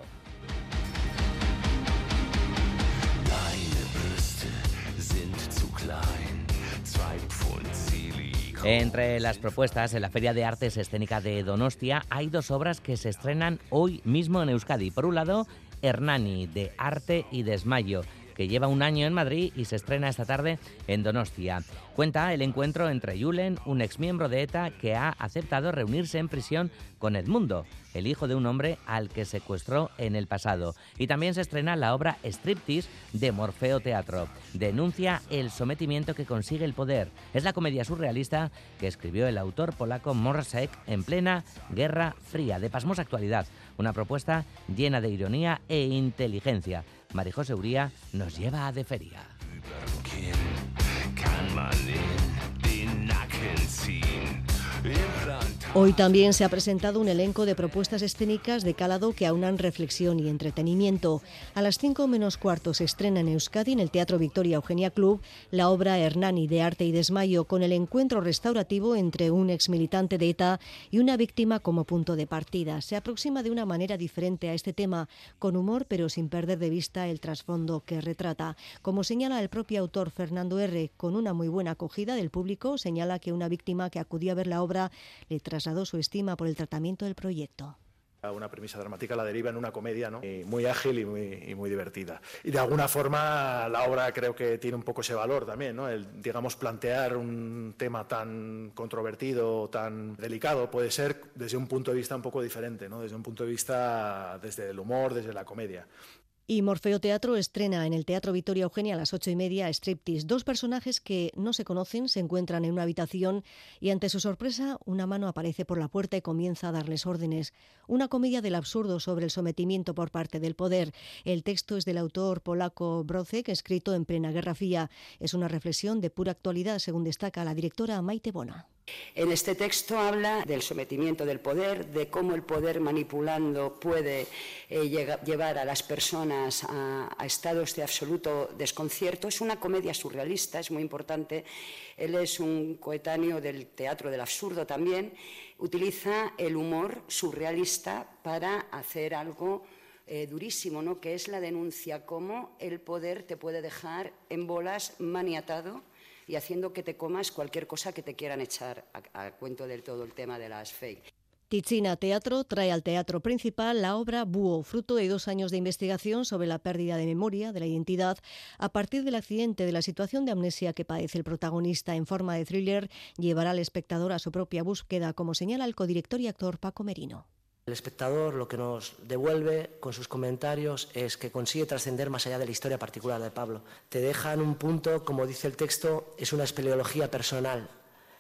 Entre las propuestas en la Feria de Artes Escénica de Donostia hay dos obras que se estrenan hoy mismo en Euskadi. Por un lado, Hernani, de Arte y Desmayo, que lleva un año en Madrid y se estrena esta tarde en Donostia. Cuenta el encuentro entre Julen, un exmiembro de ETA que ha aceptado reunirse en prisión con Edmundo, el hijo de un hombre al que secuestró en el pasado. Y también se estrena la obra Striptease de Morfeo Teatro. Denuncia el sometimiento que consigue el poder. Es la comedia surrealista que escribió el autor polaco Morsek en plena Guerra Fría, de pasmosa actualidad. Una propuesta llena de ironía e inteligencia. Marijose Uría nos lleva a de feria. Hoy también se ha presentado un elenco de propuestas escénicas de calado que aunan reflexión y entretenimiento. A las 5 menos cuarto se estrena en Euskadi, en el Teatro Victoria Eugenia Club, la obra Hernani de Arte y Desmayo, con el encuentro restaurativo entre un exmilitante de ETA y una víctima como punto de partida. Se aproxima de una manera diferente a este tema, con humor pero sin perder de vista el trasfondo que retrata. Como señala el propio autor Fernando R., con una muy buena acogida del público, señala que una víctima que acudió a ver la obra le trasladó su estima por el tratamiento del proyecto. Una premisa dramática la deriva en una comedia ¿no? Muy ágil y muy, y muy, divertida. Y de alguna forma la obra creo que tiene un poco ese valor también, ¿no? el, digamos, plantear un tema tan controvertido, tan delicado, puede ser desde un punto de vista un poco diferente, ¿no? desde un punto de vista desde el humor, desde la comedia. Y Morfeo Teatro estrena en el Teatro Victoria Eugenia a las ocho y media Striptease. Dos personajes que no se conocen se encuentran en una habitación y ante su sorpresa una mano aparece por la puerta y comienza a darles órdenes. Una comedia del absurdo sobre el sometimiento por parte del poder. El texto es del autor polaco Brocek, escrito en plena Guerra Fría. Es una reflexión de pura actualidad, según destaca la directora Maite Bona. En este texto habla del sometimiento del poder, de cómo el poder manipulando puede eh, llevar a las personas a, estados de absoluto desconcierto. Es una comedia surrealista, es muy importante. Él es un coetáneo del teatro del absurdo también. Utiliza el humor surrealista para hacer algo eh, durísimo, ¿no? que es la denuncia, cómo el poder te puede dejar en bolas maniatado y haciendo que te comas cualquier cosa que te quieran echar a, cuento del todo el tema de las fake. Ticina Teatro trae al teatro principal la obra Búho, fruto de dos años de investigación sobre la pérdida de memoria, de la identidad, a partir del accidente de la situación de amnesia que padece el protagonista en forma de thriller, llevará al espectador a su propia búsqueda, como señala el codirector y actor Paco Merino. El espectador lo que nos devuelve con sus comentarios es que consigue trascender más allá de la historia particular de Pablo. Te deja en un punto, como dice el texto, es una espeleología personal,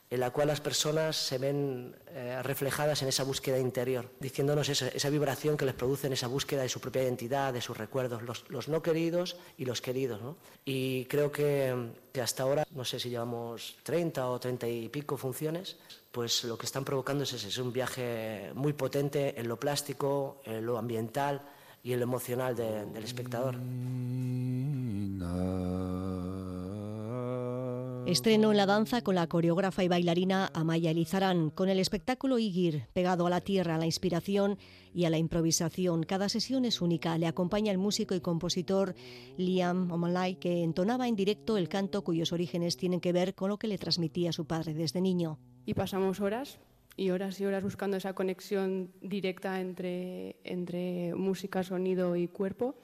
en la cual las personas se ven eh, reflejadas en esa búsqueda interior, diciéndonos esa, vibración que les produce en esa búsqueda de su propia identidad, de sus recuerdos, los, no queridos y los queridos. Y creo que, que hasta ahora, no sé si llevamos 30 o 30 y pico funciones, pues lo que están provocando es ese, es un viaje muy potente en lo plástico, en lo ambiental y en lo emocional de, del espectador. Estreno en la danza con la coreógrafa y bailarina Amaya Elizarán, con el espectáculo Igir, pegado a la tierra, a la inspiración y a la improvisación. Cada sesión es única. Le acompaña el músico y compositor Liam Omalai, que entonaba en directo el canto cuyos orígenes tienen que ver con lo que le transmitía su padre desde niño. Y pasamos horas y horas y horas buscando esa conexión directa entre, entre música, sonido y cuerpo.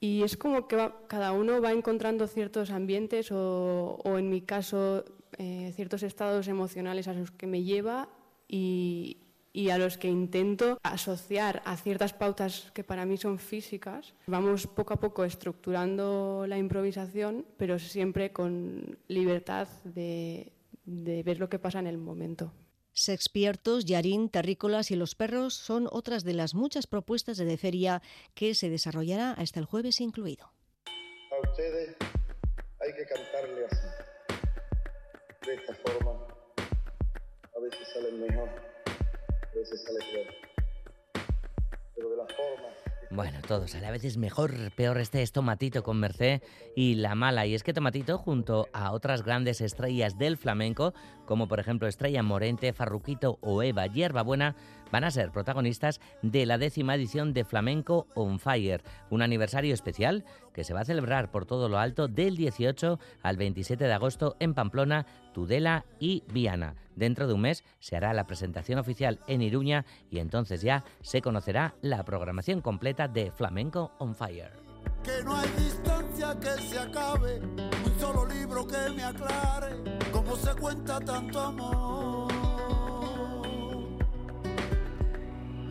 Y es como que va, cada uno va encontrando ciertos ambientes o, o en mi caso, eh, ciertos estados emocionales a los que me lleva y, y, a los que intento asociar a ciertas pautas que para mí son físicas. Vamos poco a poco estructurando la improvisación, pero siempre con libertad de, de ver lo que pasa en el momento. Sexpiertos, Yarín, Terrícolas y Los Perros son otras de las muchas propuestas de feria que se desarrollará hasta el jueves incluido. A ustedes hay que cantarle así, de esta forma. A veces salen mejor, a veces sale peor. Pero de la forma bueno, todos, a la vez es mejor, peor este es Tomatito con Merced y La Mala. Y es que Tomatito, junto a otras grandes estrellas del flamenco, como por ejemplo Estrella Morente, Farruquito o Eva Hierbabuena, van a ser protagonistas de la décima edición de Flamenco on Fire, un aniversario especial que se va a celebrar por todo lo alto del 18 al 27 de agosto en Pamplona, Tudela y Viana. Dentro de un mes se hará la presentación oficial en Iruña y entonces ya se conocerá la programación completa de Flamenco on Fire. Que no hay distancia que se acabe, un solo libro que me aclare cómo se cuenta tanto amor.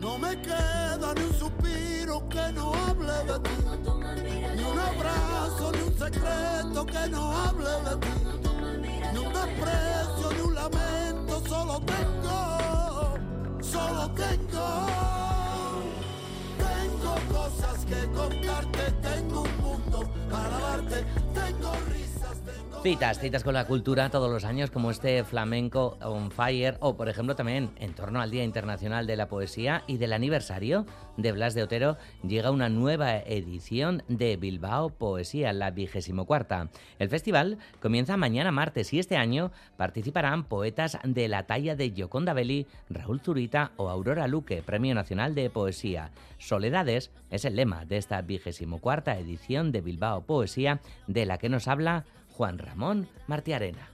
No me queda ni un suspiro que no hable de ti, ni un abrazo, ni un secreto que no hable de ti, ni un desprecio, ni un lamento, solo tengo, solo tengo. Tengo cosas que contarte, Citas, citas con la cultura todos los años, como este Flamenco on Fire, o por ejemplo también en torno al Día Internacional de la Poesía y del aniversario de Blas de Otero, llega una nueva edición de Bilbao Poesía, la vigésimo cuarta. El festival comienza mañana martes y este año participarán poetas de la talla de Gioconda Belli, Raúl Zurita o Aurora Luque, Premio Nacional de Poesía. Soledades es el lema de esta vigésimo cuarta edición de Bilbao Poesía, de la que nos habla Juan Ramón Martiarena.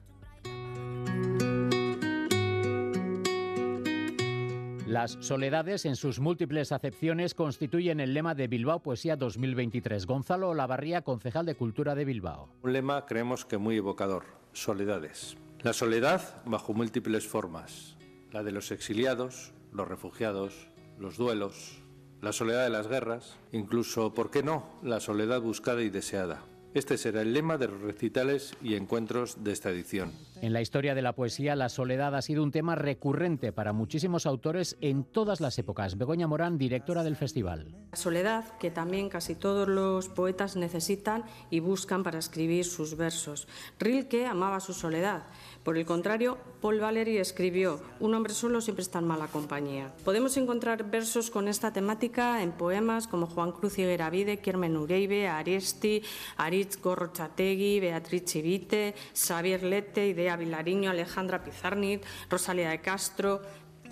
Las soledades en sus múltiples acepciones constituyen el lema de Bilbao Poesía 2023. Gonzalo Olavarría, concejal de Cultura de Bilbao. Un lema creemos que muy evocador, soledades. La soledad bajo múltiples formas, la de los exiliados, los refugiados, los duelos, la soledad de las guerras, incluso, ¿por qué no?, la soledad buscada y deseada. Este será el lema de los recitales y encuentros de esta edición. En la historia de la poesía, la soledad ha sido un tema recurrente para muchísimos autores en todas las épocas. Begoña Morán, directora del festival. La soledad que también casi todos los poetas necesitan y buscan para escribir sus versos. Rilke amaba su soledad. Por el contrario, Paul Valéry escribió, un hombre solo siempre está en mala compañía. Podemos encontrar versos con esta temática en poemas como Juan Cruz Higueravide, Kiermen Ureibe, Aresti, Aritz Gorrochategui, Beatriz Chivite, Xavier Lete, Idea Vilariño, Alejandra Pizarnit, Rosalía de Castro,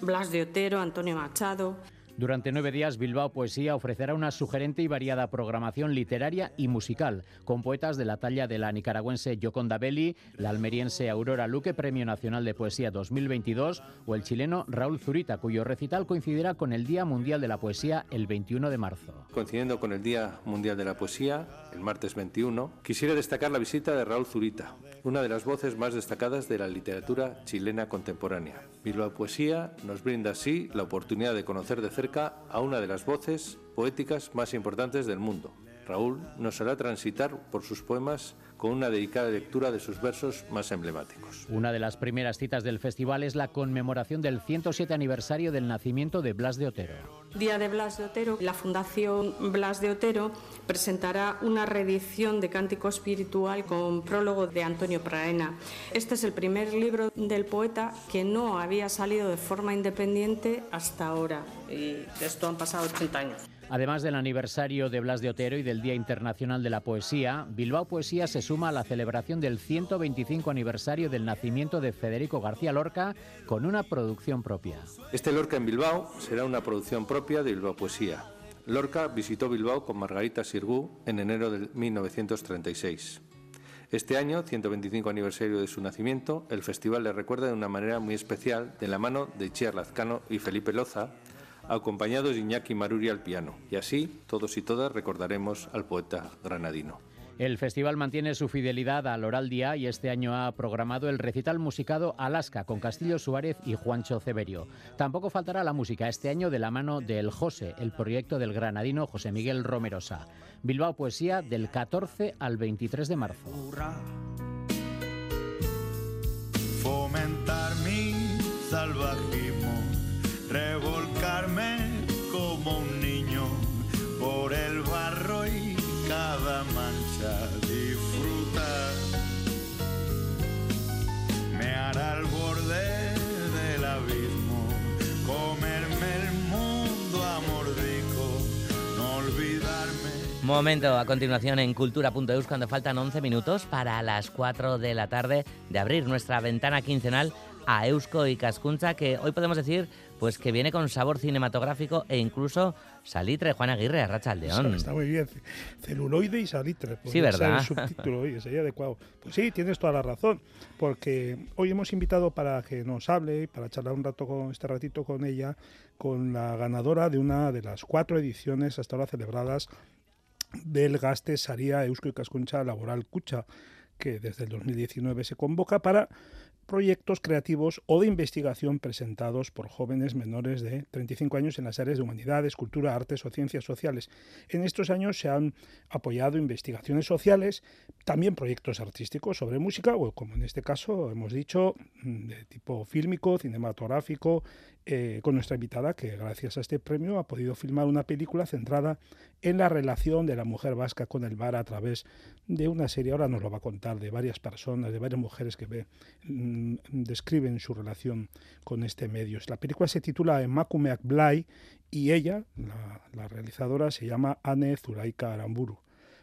Blas de Otero, Antonio Machado. Durante nueve días, Bilbao Poesía ofrecerá una sugerente y variada programación literaria y musical, con poetas de la talla de la nicaragüense Yoconda Belli, la almeriense Aurora Luque, Premio Nacional de Poesía 2022, o el chileno Raúl Zurita, cuyo recital coincidirá con el Día Mundial de la Poesía el 21 de marzo. Coincidiendo con el Día Mundial de la Poesía, el martes 21, quisiera destacar la visita de Raúl Zurita, una de las voces más destacadas de la literatura chilena contemporánea. Bilbao Poesía nos brinda así la oportunidad de conocer de cerca a una de las voces poéticas más importantes del mundo. Raúl nos hará transitar por sus poemas con una dedicada lectura de sus versos más emblemáticos. Una de las primeras citas del festival es la conmemoración del 107 aniversario del nacimiento de Blas de Otero. Día de Blas de Otero, la Fundación Blas de Otero presentará una reedición de Cántico Espiritual con prólogo de Antonio Praena. Este es el primer libro del poeta que no había salido de forma independiente hasta ahora. Y esto han pasado 80 años. Además del aniversario de Blas de Otero y del Día Internacional de la Poesía, Bilbao Poesía se suma a la celebración del 125 aniversario del nacimiento de Federico García Lorca con una producción propia. Este Lorca en Bilbao será una producción propia de Bilbao Poesía. Lorca visitó Bilbao con Margarita Sirgu en enero de 1936. Este año, 125 aniversario de su nacimiento, el festival le recuerda de una manera muy especial de la mano de Chiar Lazcano y Felipe Loza, acompañados de Iñaki Maruri al piano. Y así, todos y todas recordaremos al poeta granadino. El festival mantiene su fidelidad al oral día y este año ha programado el recital musicado Alaska con Castillo Suárez y Juancho Ceberio. Tampoco faltará la música este año de la mano del José, el proyecto del granadino José Miguel Romerosa. Bilbao Poesía del 14 al 23 de marzo. Fomentar mi salvajismo, revolcarme como un niño por el barro y cada mancha disfrutar. Me hará al borde del abismo, comerme el mundo a mordisco, no olvidarme. Momento a continuación en cultura.eus cuando faltan 11 minutos para las 4 de la tarde de abrir nuestra ventana quincenal a Eusko y Cascuncha que hoy podemos decir pues que viene con sabor cinematográfico e incluso salitre. Juan Aguirre, Arracha León. Está muy bien. Celuloide y salitre. Sí, ¿verdad? el subtítulo hoy, sería adecuado. Pues sí, tienes toda la razón, porque hoy hemos invitado para que nos hable, para charlar un rato con este ratito con ella, con la ganadora de una de las cuatro ediciones hasta ahora celebradas del Gaste Saría Eusko y Cascuncha Laboral Cucha, que desde el 2019 se convoca para proyectos creativos o de investigación presentados por jóvenes menores de 35 años en las áreas de humanidades, cultura, artes o ciencias sociales. En estos años se han apoyado investigaciones sociales, también proyectos artísticos sobre música, o como en este caso hemos dicho, de tipo fílmico, cinematográfico eh, con nuestra invitada, que gracias a este premio ha podido filmar una película centrada en la relación de la mujer vasca con el mar a través de una serie, ahora nos lo va a contar, de varias personas, de varias mujeres que ve, mm, describen su relación con este medio. La película se titula Emakumeak Blay y ella, la, realizadora, se llama Anne Zuraika Aramburu.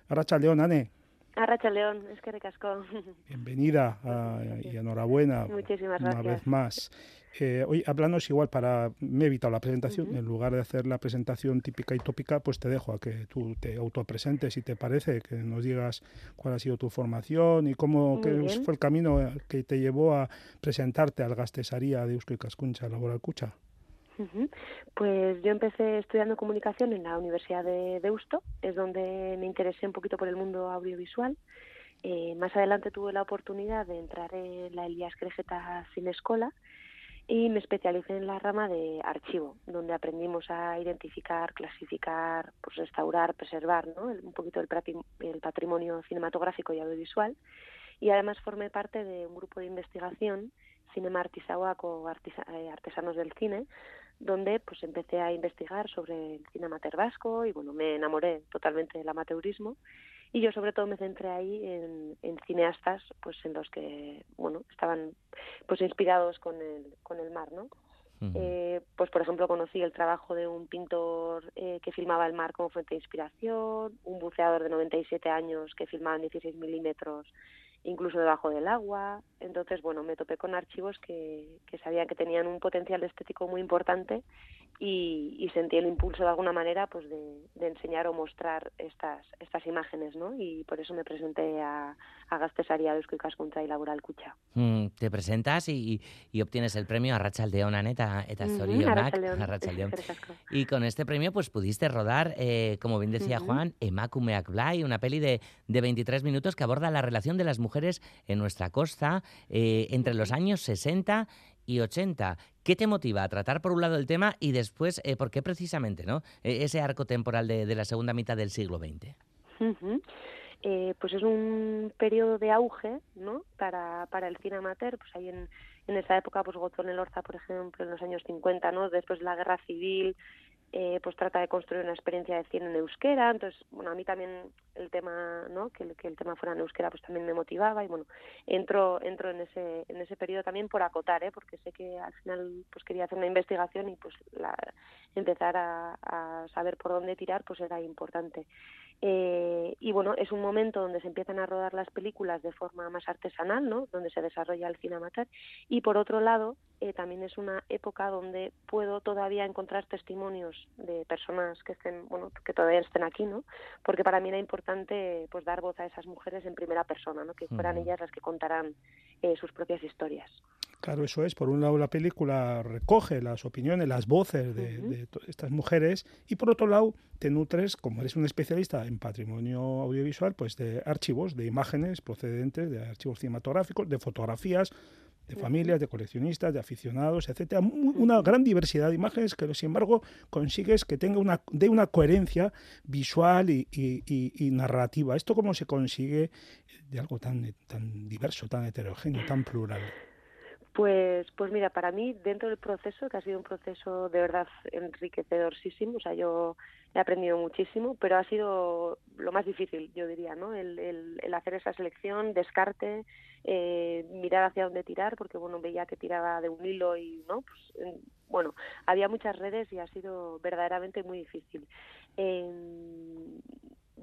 Arracha León, Anne. Arracha León, es que recascó. Bienvenida ah, y enhorabuena Muchísimas una vez más. Eh, hoy, háblanos igual para, me he evitado la presentación, en lugar de hacer la presentación típica y tópica, pues te dejo a que tú te autopresentes, si te parece, que nos digas cuál ha sido tu formación y cómo qué fue el camino que te llevó a presentarte al Gastesaría de Eusko y Cascuncha, Laboral Cucha. Pues yo empecé estudiando comunicación en la Universidad de Deusto, es donde me interesé un poquito por el mundo audiovisual. Eh, más adelante tuve la oportunidad de entrar en la Elías Crejeta Sin Escola y me especialicé en la rama de archivo, donde aprendimos a identificar, clasificar, pues restaurar, preservar ¿no? un poquito el, patrimonio cinematográfico y audiovisual. Y además formé parte de un grupo de investigación, Cinema Artisahuac o eh, Artesanos del Cine, donde pues empecé a investigar sobre el cine amateur vasco y bueno, me enamoré totalmente del amateurismo y yo sobre todo me centré ahí en, cineastas pues en los que bueno estaban pues inspirados con el con el mar no eh, pues por ejemplo conocí el trabajo de un pintor eh, que filmaba el mar como fuente de inspiración un buceador de 97 años que filmaba en 16 milímetros incluso debajo del agua. Entonces, bueno, me topé con archivos que, que sabía que tenían un potencial estético muy importante y, y sentí el impulso de alguna manera pues de, de, enseñar o mostrar estas estas imágenes, ¿no? Y por eso me presenté a, a Gastesaria de Cascunta y Laboral Cucha. Mm, te presentas y, y, obtienes el premio a Rachaldeón, Aneta, eta Zorionak, Y con este premio pues pudiste rodar, eh, como bien decía Juan, Emakumeak Blay, una peli de, de 23 minutos que aborda la relación de las mujeres en nuestra costa eh, entre los años 60 y 80. ¿Qué te motiva a tratar por un lado el tema y después, eh, por qué precisamente, ¿no? E, ese arco temporal de, la segunda mitad del siglo XX? Eh, pues es un periodo de auge ¿no? para, para el cine amateur, pues ahí en, en esa época pues gozó en el Orza, por ejemplo, en los años 50, ¿no? después de la guerra civil, eh, pues trata de construir una experiencia de cine en euskera, entonces, bueno, a mí también el tema, ¿no? Que, que, el tema fuera en euskera, pues también me motivaba y bueno, entro, entro en ese, en ese periodo también por acotar, ¿eh? Porque sé que al final, pues quería hacer una investigación y pues la, empezar a, a saber por dónde tirar, pues era importante. Eh, y bueno, es un momento donde se empiezan a rodar las películas de forma más artesanal, ¿no? Donde se desarrolla el cine amateur. Y por otro lado, eh, también es una época donde puedo todavía encontrar testimonios de personas que estén, bueno, que todavía estén aquí, ¿no? Porque para mí era importante, pues, dar voz a esas mujeres en primera persona, ¿no? Que fueran ellas las que contaran eh, sus propias historias. Claro, eso es. Por un lado, la película recoge las opiniones, las voces de, estas mujeres, y por otro lado, te nutres, como eres un especialista en patrimonio audiovisual, pues de archivos, de imágenes procedentes de archivos cinematográficos, de fotografías, de familias, de coleccionistas, de aficionados, etcétera, una gran diversidad de imágenes que, sin embargo, consigues que tenga una de una coherencia visual y, y narrativa. ¿Esto cómo se consigue de algo tan, tan diverso, tan heterogéneo, tan plural? Pues, pues mira, para mí dentro del proceso, que ha sido un proceso de verdad enriquecedorísimo, o sea, yo he aprendido muchísimo, pero ha sido lo más difícil, yo diría, ¿no? El, el, hacer esa selección, descarte, eh, mirar hacia dónde tirar, porque bueno, veía que tiraba de un hilo y, ¿no? Pues, bueno, había muchas redes y ha sido verdaderamente muy difícil. Eh,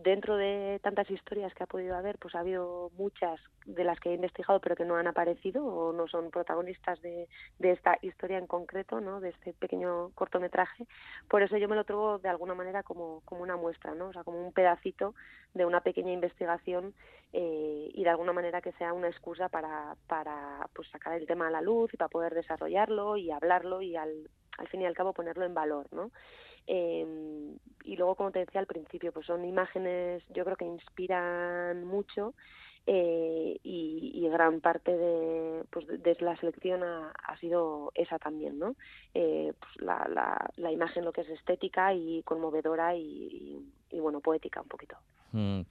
dentro de tantas historias que ha podido haber, pues ha habido muchas de las que he investigado pero que no han aparecido o no son protagonistas de, de esta historia en concreto, ¿no? de este pequeño cortometraje. Por eso yo me lo traigo de alguna manera como, como una muestra, ¿no? o sea, como un pedacito de una pequeña investigación eh, y de alguna manera que sea una excusa para, para pues, sacar el tema a la luz y para poder desarrollarlo y hablarlo y al, al fin y al cabo ponerlo en valor. ¿no? Eh, y luego, como te decía al principio, pues son imágenes, yo creo que inspiran mucho eh, y, gran parte de, pues de la selección ha, sido esa también, ¿no? Eh, pues la, la, la, imagen, lo que es estética y conmovedora y, y, bueno, poética un poquito. Mm.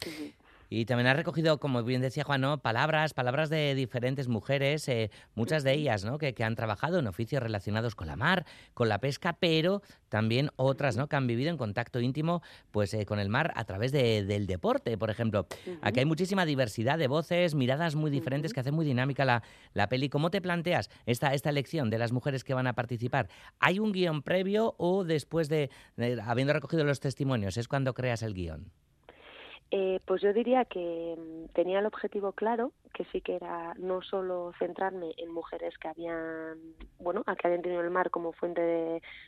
Y también has recogido, como bien decía Juan, ¿no? palabras, palabras de diferentes mujeres, eh, muchas de ellas ¿no? que, que, han trabajado en oficios relacionados con la mar, con la pesca, pero también otras ¿no? que han vivido en contacto íntimo pues, eh, con el mar a través de, del deporte, por ejemplo. Uh -huh. Aquí hay muchísima diversidad de voces, miradas muy diferentes uh -huh. que hacen muy dinámica la, la peli. ¿Cómo te planteas esta, esta elección de las mujeres que van a participar? ¿Hay un guion previo o después de, de habiendo recogido los testimonios, es cuando creas el guion? Eh, pues yo diría que tenía el objetivo claro, que sí que era no solo centrarme en mujeres que habían, bueno, que habían tenido el mar como fuente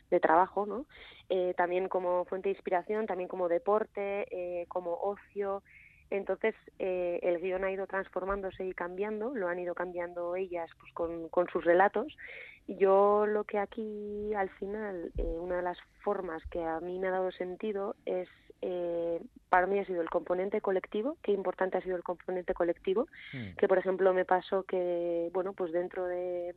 de, trabajo, ¿no? Eh, también como fuente de inspiración, también como deporte, eh, como ocio. Entonces eh, el guion ha ido transformándose y cambiando, lo han ido cambiando ellas pues con, con sus relatos. Yo lo que aquí al final, una de las formas que a mí me ha dado sentido es eh, para mí ha sido el componente colectivo, qué importante ha sido el componente colectivo, mm. que por ejemplo me pasó que, bueno, pues dentro de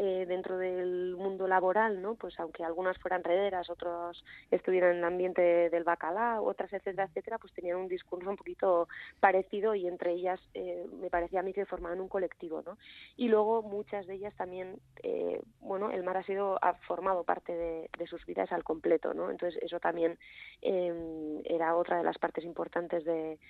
eh, dentro del mundo laboral, ¿no? Pues aunque algunas fueran rederas, otros estuvieran en el ambiente del bacalao, otras, etcétera, etcétera, pues tenían un discurso un poquito parecido y entre ellas eh, me parecía a mí que formaban un colectivo, ¿no? Y luego muchas de ellas también, eh, bueno, el mar ha sido, ha formado parte de, de sus vidas al completo, ¿no? Entonces eso también eh, era otra de las partes importantes de,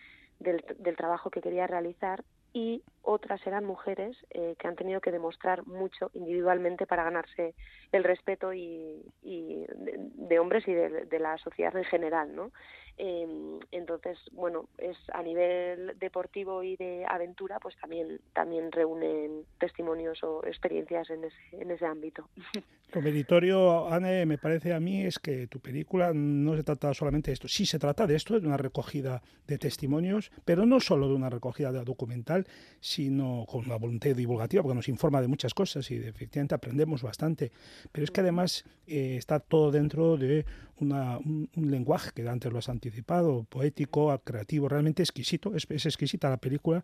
del, del trabajo que quería realizar y otras eran mujeres eh, que han tenido que demostrar mucho individualmente para ganarse el respeto y, y de, hombres y de, la sociedad en general, ¿no? Eh, entonces, bueno, es a nivel deportivo y de aventura, pues también también reúnen testimonios o experiencias en ese, en ese ámbito. Lo meritorio, Anne, me parece a mí es que tu película no se trata solamente de esto. Sí se trata de esto, de una recogida de testimonios, pero no solo de una recogida de documental, sino con una voluntad divulgativa, porque nos informa de muchas cosas y efectivamente aprendemos bastante. Pero es que además eh, está todo dentro de una, un, un, lenguaje que antes lo has anticipado, poético, creativo, realmente exquisito. Es, es exquisita la película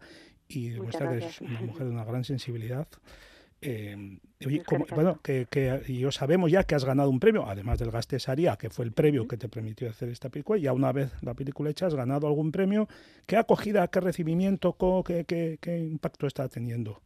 y demuestra que es una mujer de una gran sensibilidad. Eh, oye, como, bueno, que, que yo sabemos ya que has ganado un premio, además del Gastesaria, que fue el premio que te permitió hacer esta película, ya una vez la película hecha has ganado algún premio. ¿Qué acogida, qué recibimiento, qué, qué, qué impacto está teniendo?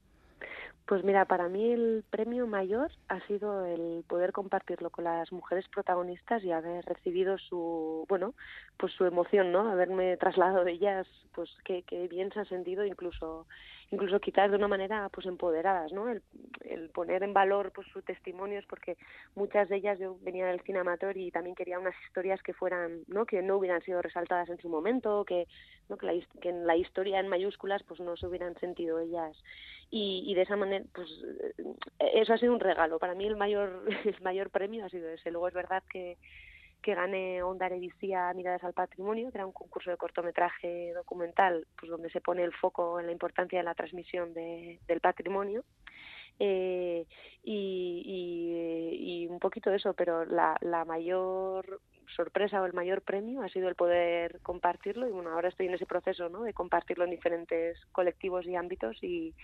Pues mira, para mí el premio mayor ha sido el poder compartirlo con las mujeres protagonistas y haber recibido su, bueno, pues su emoción, ¿no? Haberme trasladado de ellas, pues que, que bien se han sentido, incluso incluso quizás de una manera pues empoderadas, ¿no? El, el poner en valor pues sus testimonios porque muchas de ellas yo venía del cine amateur y también quería unas historias que fueran, ¿no? Que no hubieran sido resaltadas en su momento, que, ¿no? que, la, que en la historia en mayúsculas pues no se hubieran sentido ellas y, y de esa manera pues eso ha sido un regalo para mí el mayor el mayor premio ha sido ese luego es verdad que que gané Onda Erevisia Miradas al Patrimonio, que era un concurso de cortometraje documental, pues donde se pone el foco en la importancia de la transmisión de, del patrimonio. Eh, y, y, y, un poquito eso, pero la, la mayor sorpresa o el mayor premio ha sido el poder compartirlo y bueno, ahora estoy en ese proceso ¿no? de compartirlo en diferentes colectivos y ámbitos y,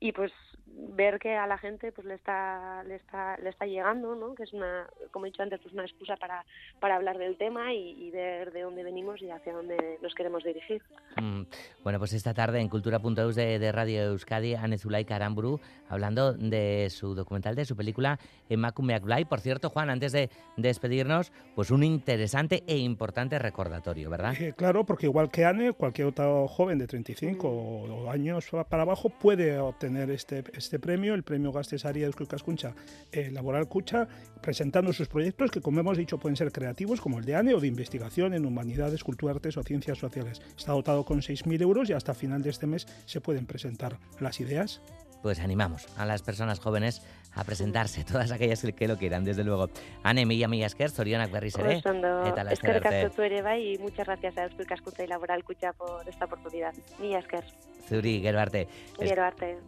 y pues ver que a la gente pues le está le está le está llegando no que es una como he dicho antes pues una excusa para para hablar del tema y, y ver de dónde venimos y hacia dónde nos queremos dirigir. Mm, bueno pues esta tarde en Cultura.eus de, de Radio Euskadi Ane Zulaika Aramburu hablando de su documental de su película Blay por cierto Juan antes de, de, despedirnos pues un interesante e importante recordatorio verdad eh, claro porque igual que Ane cualquier otro joven de 35 mm. años para abajo puede obtener tener este, este premio, el premio Gastesaria Euskal Cascuncha eh, Laboral Cucha, presentando sus proyectos que, como hemos dicho, pueden ser creativos, como el de ANE, o de investigación en humanidades, cultura, artes o ciencias sociales. Está dotado con 6.000 euros y hasta final de este mes se pueden presentar las ideas. Pues animamos a las personas jóvenes a presentarse, todas aquellas que lo quieran, desde luego. Ane, mila, mila esker, zorionak berriz ere. Eta eskerrik asko ere bai, y muchas gracias a Euskal Kaskuntza y Laboral Kutxa por esta oportunidad. Mila esker. Zuri, gero arte.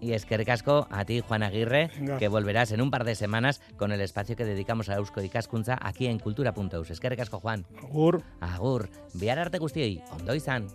Y es que a ti, Juan Aguirre, que volverás en un par de semanas con el espacio que dedicamos a Eusko y Cascunza aquí en Cultura.eus. Es que Juan. Agur. Agur. Bihar arte guztioi, ondo izan.